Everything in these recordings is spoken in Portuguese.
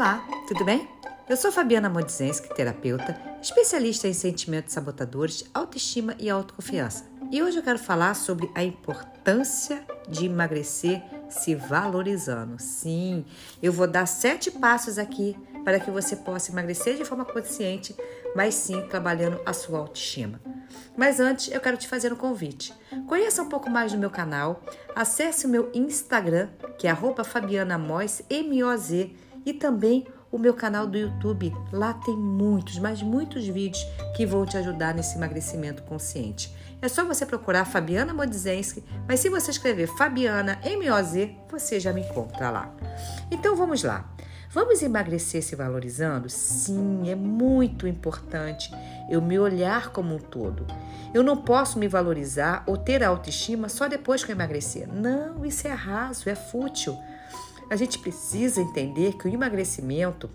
Olá, tudo bem? Eu sou Fabiana Modzenski, terapeuta, especialista em sentimentos sabotadores, autoestima e autoconfiança. E hoje eu quero falar sobre a importância de emagrecer se valorizando. Sim, eu vou dar sete passos aqui para que você possa emagrecer de forma consciente, mas sim trabalhando a sua autoestima. Mas antes, eu quero te fazer um convite. Conheça um pouco mais do meu canal, acesse o meu Instagram, que é @fabianamoz, M O Z, e também o meu canal do YouTube. Lá tem muitos, mas muitos vídeos que vão te ajudar nesse emagrecimento consciente. É só você procurar Fabiana Modzenski, mas se você escrever Fabiana M-O-Z, você já me encontra lá. Então vamos lá. Vamos emagrecer se valorizando? Sim, é muito importante eu me olhar como um todo. Eu não posso me valorizar ou ter autoestima só depois que eu emagrecer. Não, isso é raso, é fútil. A gente precisa entender que o emagrecimento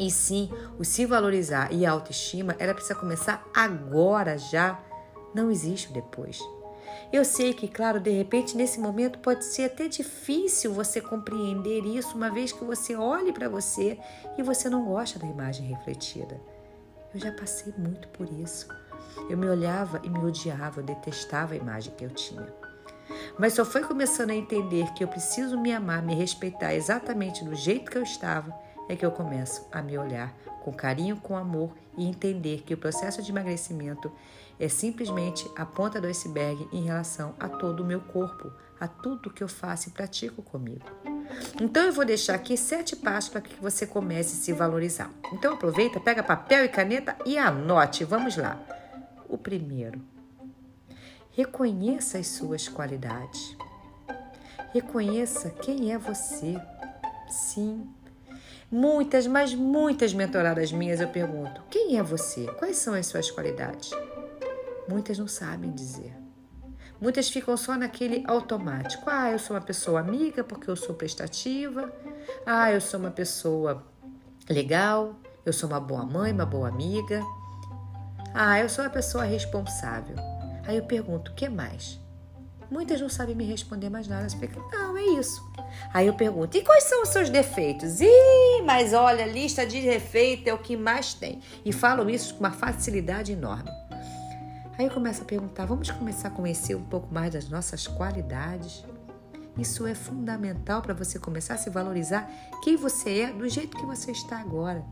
e sim o se valorizar e a autoestima, ela precisa começar agora já. Não existe depois. Eu sei que, claro, de repente nesse momento pode ser até difícil você compreender isso, uma vez que você olhe para você e você não gosta da imagem refletida. Eu já passei muito por isso. Eu me olhava e me odiava, eu detestava a imagem que eu tinha. Mas só foi começando a entender que eu preciso me amar, me respeitar exatamente do jeito que eu estava, é que eu começo a me olhar com carinho, com amor e entender que o processo de emagrecimento é simplesmente a ponta do iceberg em relação a todo o meu corpo, a tudo que eu faço e pratico comigo. Então eu vou deixar aqui sete passos para que você comece a se valorizar. Então aproveita, pega papel e caneta e anote. Vamos lá. O primeiro, Reconheça as suas qualidades. Reconheça quem é você. Sim. Muitas, mas muitas mentoradas minhas eu pergunto: quem é você? Quais são as suas qualidades? Muitas não sabem dizer. Muitas ficam só naquele automático. Ah, eu sou uma pessoa amiga porque eu sou prestativa. Ah, eu sou uma pessoa legal. Eu sou uma boa mãe, uma boa amiga. Ah, eu sou uma pessoa responsável. Aí eu pergunto, o que mais? Muitas não sabem me responder mais nada. Você fica, não, é isso. Aí eu pergunto, e quais são os seus defeitos? Ih, mas olha, lista de defeitos é o que mais tem. E falam isso com uma facilidade enorme. Aí eu começo a perguntar, vamos começar a conhecer um pouco mais das nossas qualidades? Isso é fundamental para você começar a se valorizar quem você é do jeito que você está agora.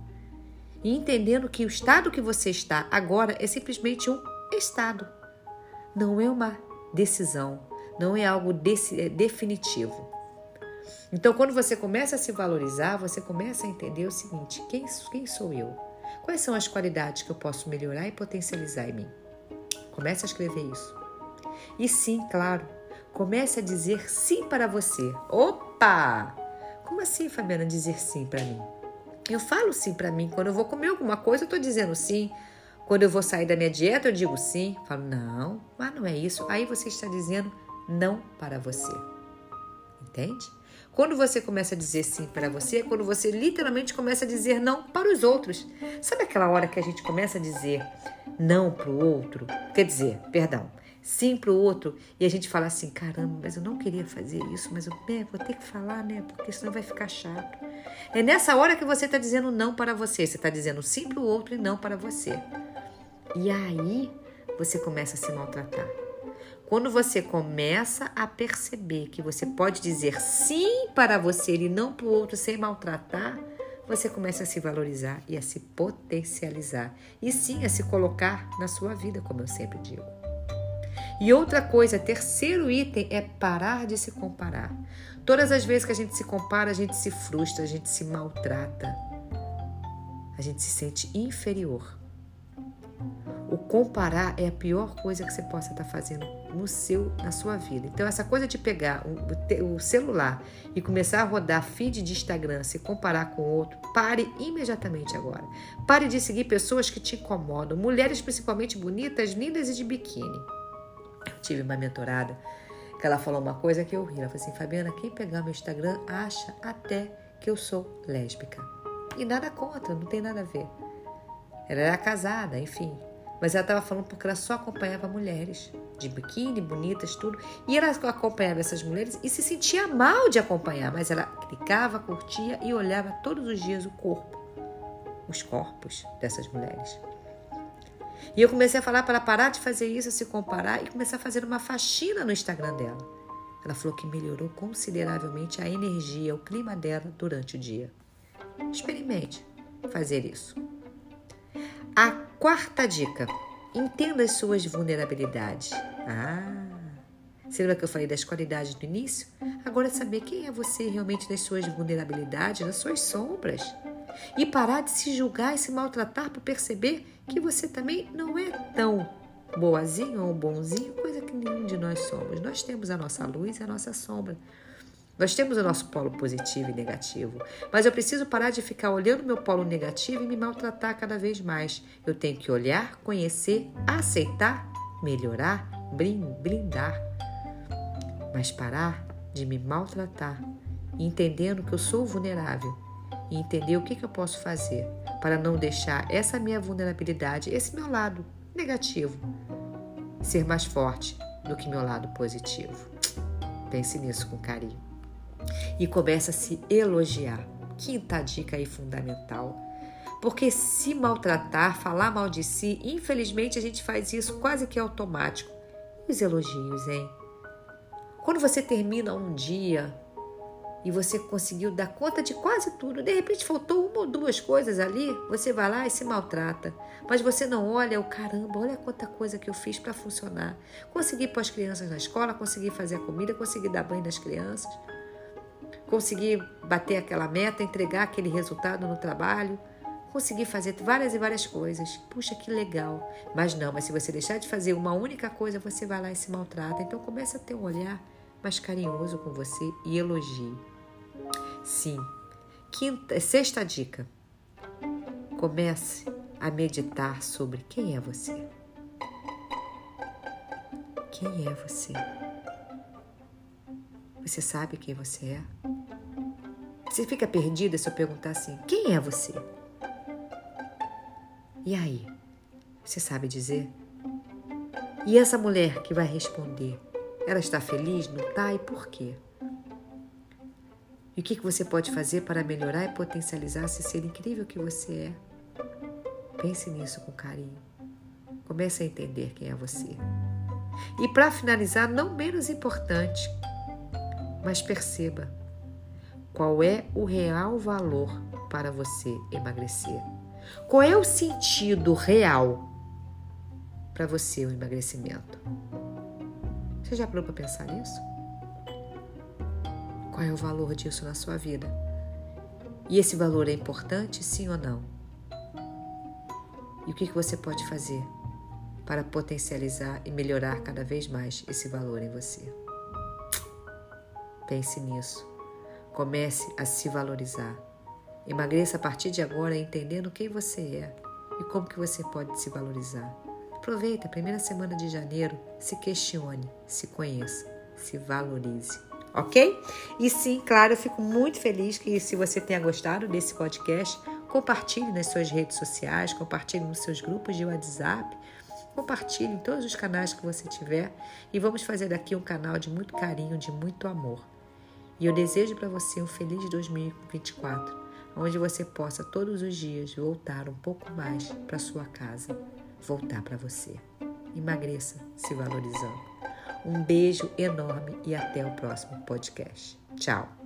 E entendendo que o estado que você está agora é simplesmente um estado não é uma decisão, não é algo é definitivo. Então, quando você começa a se valorizar, você começa a entender o seguinte: quem, quem sou eu? Quais são as qualidades que eu posso melhorar e potencializar em mim? Comece a escrever isso. E sim, claro, comece a dizer sim para você. Opa! Como assim, Fabiana, dizer sim para mim? Eu falo sim para mim. Quando eu vou comer alguma coisa, eu estou dizendo sim. Quando eu vou sair da minha dieta, eu digo sim. Falo, não, mas não é isso. Aí você está dizendo não para você. Entende? Quando você começa a dizer sim para você, é quando você literalmente começa a dizer não para os outros. Sabe aquela hora que a gente começa a dizer não para o outro? Quer dizer, perdão, sim para o outro e a gente fala assim: caramba, mas eu não queria fazer isso, mas eu é, vou ter que falar, né? Porque senão vai ficar chato. É nessa hora que você está dizendo não para você. Você está dizendo sim para o outro e não para você. E aí você começa a se maltratar. Quando você começa a perceber que você pode dizer sim para você e não para o outro sem maltratar, você começa a se valorizar e a se potencializar. E sim a se colocar na sua vida, como eu sempre digo. E outra coisa, terceiro item é parar de se comparar. Todas as vezes que a gente se compara, a gente se frustra, a gente se maltrata, a gente se sente inferior. O comparar é a pior coisa que você possa estar fazendo no seu, na sua vida. Então, essa coisa de pegar o, o celular e começar a rodar feed de Instagram, se comparar com outro, pare imediatamente agora. Pare de seguir pessoas que te incomodam, mulheres principalmente bonitas, lindas e de biquíni. Eu tive uma mentorada que ela falou uma coisa que eu ri. Ela falou assim: Fabiana, quem pegar meu Instagram acha até que eu sou lésbica. E nada contra, não tem nada a ver. Ela era casada, enfim. Mas ela estava falando porque ela só acompanhava mulheres de biquíni, bonitas, tudo. E ela acompanhava essas mulheres e se sentia mal de acompanhar, mas ela clicava, curtia e olhava todos os dias o corpo, os corpos dessas mulheres. E eu comecei a falar para ela parar de fazer isso, se comparar e começar a fazer uma faxina no Instagram dela. Ela falou que melhorou consideravelmente a energia, o clima dela durante o dia. Experimente fazer isso. A quarta dica: entenda as suas vulnerabilidades. Ah, você lembra que eu falei das qualidades do início? Agora saber quem é você realmente nas suas vulnerabilidades, nas suas sombras. E parar de se julgar e se maltratar por perceber que você também não é tão boazinho ou bonzinho, coisa que nenhum de nós somos. Nós temos a nossa luz e a nossa sombra. Nós temos o nosso polo positivo e negativo, mas eu preciso parar de ficar olhando meu polo negativo e me maltratar cada vez mais. Eu tenho que olhar, conhecer, aceitar, melhorar, blindar, mas parar de me maltratar, entendendo que eu sou vulnerável e entender o que, que eu posso fazer para não deixar essa minha vulnerabilidade, esse meu lado negativo, ser mais forte do que meu lado positivo. Pense nisso com carinho. E comece a se elogiar. Quinta dica aí fundamental. Porque se maltratar, falar mal de si, infelizmente a gente faz isso quase que automático. E os elogios, hein? Quando você termina um dia e você conseguiu dar conta de quase tudo. De repente faltou uma ou duas coisas ali, você vai lá e se maltrata. Mas você não olha o caramba, olha quanta coisa que eu fiz para funcionar. Consegui pôr as crianças na escola, consegui fazer a comida, consegui dar banho nas crianças, consegui bater aquela meta, entregar aquele resultado no trabalho. Consegui fazer várias e várias coisas. Puxa, que legal. Mas não, mas se você deixar de fazer uma única coisa, você vai lá e se maltrata. Então comece a ter um olhar mais carinhoso com você e elogie. Sim. Quinta, sexta dica. Comece a meditar sobre quem é você. Quem é você? Você sabe quem você é? Você fica perdida se eu perguntar assim: quem é você? E aí? Você sabe dizer? E essa mulher que vai responder, ela está feliz? Não está? E por quê? E o que você pode fazer para melhorar e potencializar esse ser incrível que você é? Pense nisso com carinho. Comece a entender quem é você. E para finalizar, não menos importante, mas perceba qual é o real valor para você emagrecer. Qual é o sentido real para você o emagrecimento? Você já parou para pensar nisso? Qual é o valor disso na sua vida? E esse valor é importante, sim ou não? E o que você pode fazer para potencializar e melhorar cada vez mais esse valor em você? Pense nisso. Comece a se valorizar. Emagreça a partir de agora entendendo quem você é e como que você pode se valorizar. Aproveite a primeira semana de janeiro, se questione, se conheça, se valorize ok? E sim, claro, eu fico muito feliz que se você tenha gostado desse podcast, compartilhe nas suas redes sociais, compartilhe nos seus grupos de WhatsApp, compartilhe em todos os canais que você tiver e vamos fazer daqui um canal de muito carinho, de muito amor. E eu desejo para você um feliz 2024, onde você possa todos os dias voltar um pouco mais para sua casa, voltar para você. Emagreça se valorizando. Um beijo enorme e até o próximo podcast. Tchau!